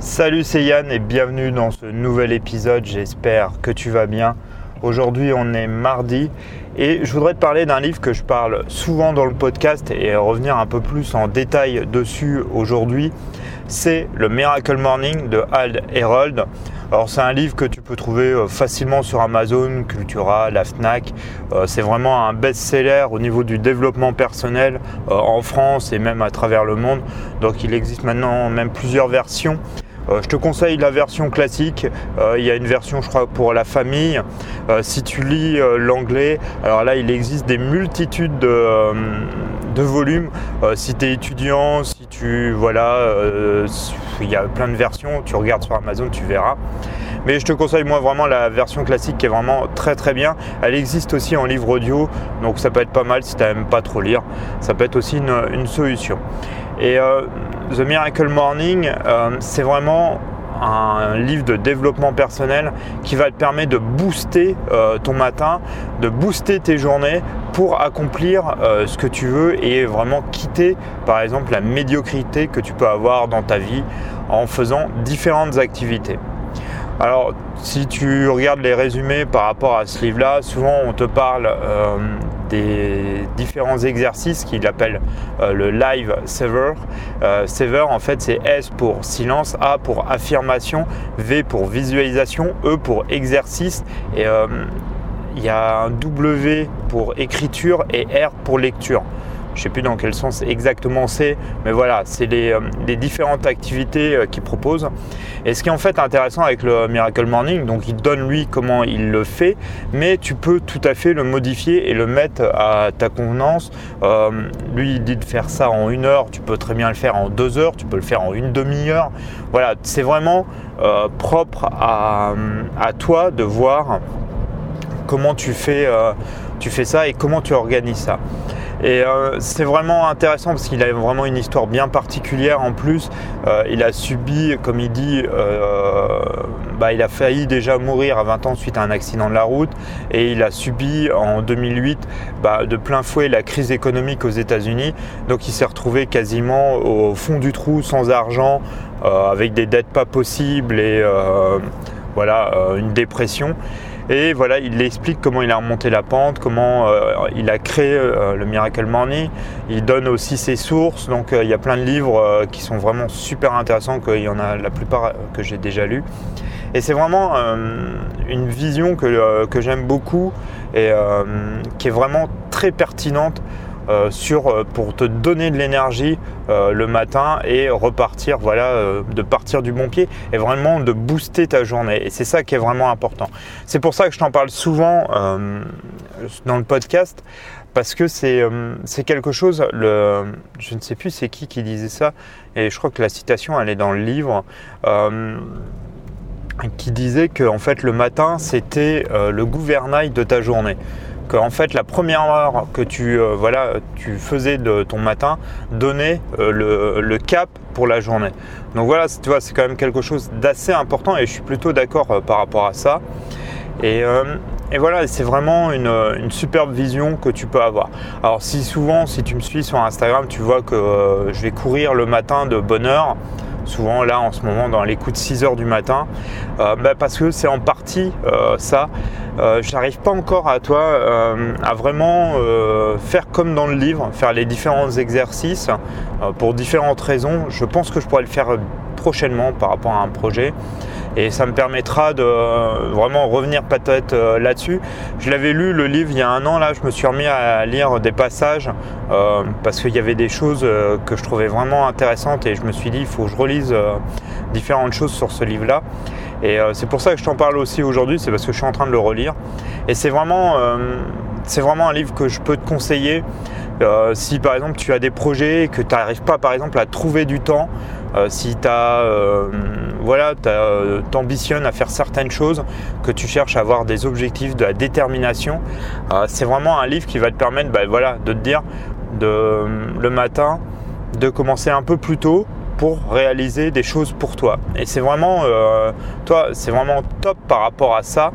Salut, c'est Yann et bienvenue dans ce nouvel épisode. J'espère que tu vas bien. Aujourd'hui, on est mardi et je voudrais te parler d'un livre que je parle souvent dans le podcast et revenir un peu plus en détail dessus aujourd'hui. C'est Le Miracle Morning de Hal Herold. Alors c'est un livre que tu peux trouver euh, facilement sur Amazon, Cultura, la Fnac. Euh, c'est vraiment un best-seller au niveau du développement personnel euh, en France et même à travers le monde. Donc il existe maintenant même plusieurs versions. Je te conseille la version classique. Il y a une version, je crois, pour la famille. Si tu lis l'anglais, alors là, il existe des multitudes de, de volumes. si tu es étudiant, si tu. Voilà, il y a plein de versions. Tu regardes sur Amazon, tu verras. Mais je te conseille moi vraiment la version classique qui est vraiment très très bien. Elle existe aussi en livre audio, donc ça peut être pas mal si tu n'aimes pas trop lire. Ça peut être aussi une, solution. Et euh, The Miracle Morning, euh, c'est vraiment un livre de développement personnel qui va te permettre de booster euh, ton matin, de booster tes journées pour accomplir ce que tu veux et vraiment quitter par exemple la médiocrité que tu peux avoir dans ta vie en faisant différentes activités. Alors, si tu regardes les résumés par rapport à ce livre-là, souvent on te parle euh, des différents exercices qu'il appelle euh, le live saver. Euh, saver, en fait, c'est S pour silence, A pour affirmation, V pour visualisation, E pour exercice et il y a un W pour écriture et R pour lecture je ne sais plus dans quel sens exactement c'est, mais voilà, c'est les, euh, différentes activités euh, qu'il propose. Et ce qui est en fait intéressant avec le Miracle Morning, donc il donne lui comment il le fait, mais tu peux tout à fait le modifier et le mettre à ta convenance. Euh, lui, il dit de faire ça en une heure, tu peux très bien le faire en deux heures, tu peux le faire en une demi-heure. Voilà, c'est vraiment propre à, toi de voir comment tu fais, tu fais ça et comment tu organises ça. Et euh, c'est vraiment intéressant parce qu'il a vraiment une histoire bien particulière en plus. Euh, il a subi, comme il dit, euh, bah, il a failli déjà mourir à 20 ans suite à un accident de la route et il a subi en 2008 bah, de plein fouet la crise économique aux États-Unis. Donc il s'est retrouvé quasiment au fond du trou sans argent, avec des dettes pas possibles et voilà, une dépression. Et voilà, il explique comment il a remonté la pente, comment euh, il a créé euh, le Miracle Morning. Il donne aussi ses sources. Donc euh, il y a plein de livres qui sont vraiment super intéressants, qu'il y en a la plupart que j'ai déjà lus. Et c'est vraiment une vision que, que j'aime beaucoup et qui est vraiment très pertinente euh, sur, euh, pour te donner de l'énergie euh, le matin et repartir, voilà, de partir du bon pied et vraiment de booster ta journée. Et c'est ça qui est vraiment important. C'est pour ça que je t'en parle souvent dans le podcast parce que c'est quelque chose, je ne sais plus c'est qui qui disait ça, et je crois que la citation elle est dans le livre, qui disait que en fait le matin c'était le gouvernail de ta journée que en fait la première heure que tu, euh, voilà, tu faisais de ton matin donnait euh, le, cap pour la journée. Donc voilà, tu vois, c'est quand même quelque chose d'assez important et je suis plutôt d'accord euh, par rapport à ça. Et, voilà, c'est vraiment une, superbe vision que tu peux avoir. Alors si souvent, si tu me suis sur Instagram, tu vois que je vais courir le matin de bonne heure souvent là en ce moment dans les coups de 6 heures du matin, bah, parce que c'est en partie ça. Euh, je n'arrive pas encore à toi à vraiment faire comme dans le livre, faire les différents exercices pour différentes raisons. Je pense que je pourrais le faire prochainement par rapport à un projet et ça me permettra de vraiment revenir peut-être euh, là-dessus. Je l'avais lu le livre il y a un an, là je me suis remis à lire des passages euh, parce qu'il y avait des choses euh, que je trouvais vraiment intéressantes et je me suis dit il faut que je relise différentes choses sur ce livre-là. Et c'est pour ça que je t'en parle aussi aujourd'hui, c'est parce que je suis en train de le relire. Et c'est vraiment, c'est vraiment un livre que je peux te conseiller si par exemple tu as des projets et que tu n'arrives pas par exemple à trouver du temps euh, si tu euh, voilà, euh, ambitionnes à faire certaines choses, que tu cherches à avoir des objectifs, de la détermination, c'est vraiment un livre qui va te permettre bah, voilà, de te dire de, le matin de commencer un peu plus tôt pour réaliser des choses pour toi. Et c'est vraiment, toi, c'est vraiment top par rapport à ça.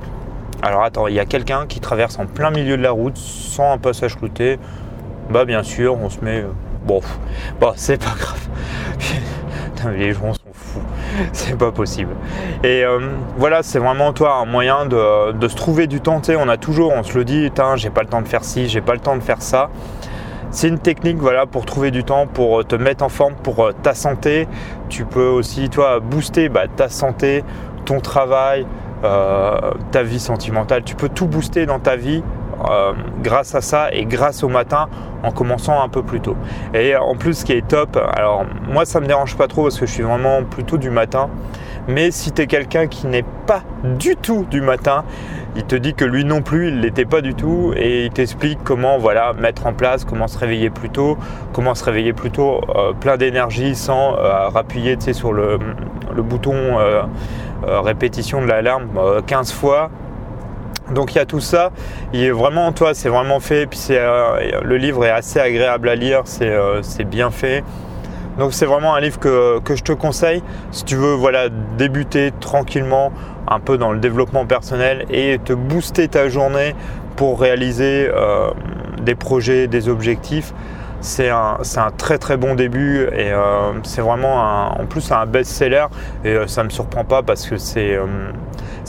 Alors attends, il y a quelqu'un qui traverse en plein milieu de la route sans un passage clouté. Bah bien sûr, on se met. bon, bon c'est pas grave les gens sont fous. c'est pas possible. Et euh, voilà, c'est vraiment toi un moyen de, se trouver du temps. On a toujours, on se le dit, j'ai pas le temps de faire ci, j'ai pas le temps de faire ça. C'est une technique voilà, pour trouver du temps, pour te mettre en forme, pour euh, ta santé. Tu peux aussi toi booster bah, ta santé, ton travail, euh, ta vie sentimentale. Tu peux tout booster dans ta vie euh, grâce à ça et grâce au matin en commençant un peu plus tôt. Et en plus, ce qui est top, alors moi ça me dérange pas trop parce que je suis vraiment plutôt du matin. Mais si tu es quelqu'un qui n'est pas du tout du matin, il te dit que lui non plus, il l'était pas du tout et il t'explique comment voilà mettre en place, comment se réveiller plus tôt, comment se réveiller plus tôt euh, plein d'énergie sans euh, rappuyer sur le, bouton répétition de l'alarme 15 fois. Donc il y a tout ça, il est vraiment, toi, c'est vraiment fait, puis euh, le livre est assez agréable à lire, c'est euh, bien fait. Donc c'est vraiment un livre que, je te conseille si tu veux voilà, débuter tranquillement un peu dans le développement personnel et te booster ta journée pour réaliser euh, des projets, des objectifs. C'est un, très très bon début et c'est vraiment en plus un best-seller et ça ne me surprend pas parce que c'est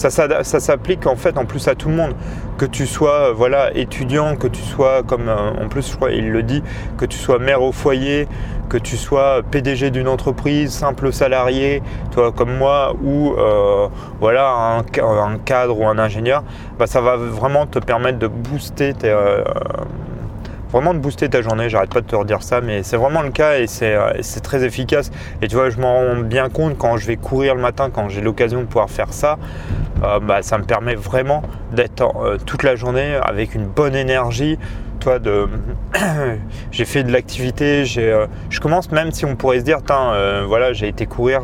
ça, s'applique en fait en plus à tout le monde. Que tu sois euh, voilà, étudiant, que tu sois comme euh, en plus je crois il le dit, que tu sois mère au foyer, que tu sois PDG d'une entreprise, simple salarié, toi comme moi, ou euh, voilà un, cadre ou un ingénieur, bah, ça va vraiment te permettre de booster tes, vraiment de booster ta journée. J'arrête pas de te redire ça, mais c'est vraiment le cas et c'est euh, très efficace. Et tu vois, je m'en rends bien compte quand je vais courir le matin, quand j'ai l'occasion de pouvoir faire ça, euh, bah, ça me permet vraiment d'être euh, toute la journée avec une bonne énergie. Toi, de, j'ai fait de l'activité, je commence même si on pourrait se dire, voilà, j'ai été courir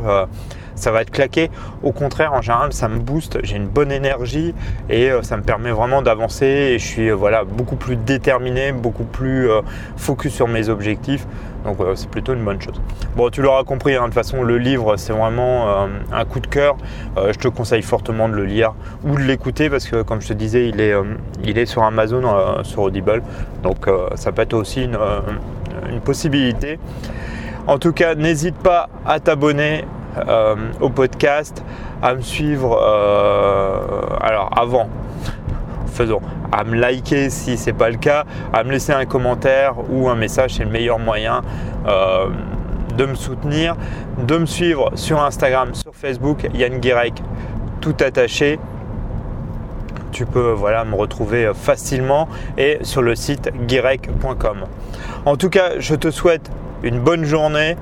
ça va être claqué. Au contraire, en général, ça me booste, j'ai une bonne énergie et euh, ça me permet vraiment d'avancer et je suis euh, voilà, beaucoup plus déterminé, beaucoup plus euh, focus sur mes objectifs. Donc c'est plutôt une bonne chose. Bon, tu l'auras compris, hein, de toute façon, le livre, c'est vraiment un coup de cœur. je te conseille fortement de le lire ou de l'écouter parce que, comme je te disais, il est, il est sur Amazon, sur Audible. Donc ça peut être aussi une, une possibilité. En tout cas, n'hésite pas à t'abonner euh, au podcast, à me suivre. Euh, alors avant, faisons, à me liker si c'est pas le cas, à me laisser un commentaire ou un message, c'est le meilleur moyen euh, de me soutenir, de me suivre sur Instagram, sur Facebook, Yann Guirec, tout attaché. Tu peux voilà, me retrouver facilement et sur le site guirec.com. En tout cas, je te souhaite une bonne journée.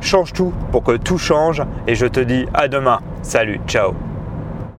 Change tout pour que tout change et je te dis à demain. Salut, ciao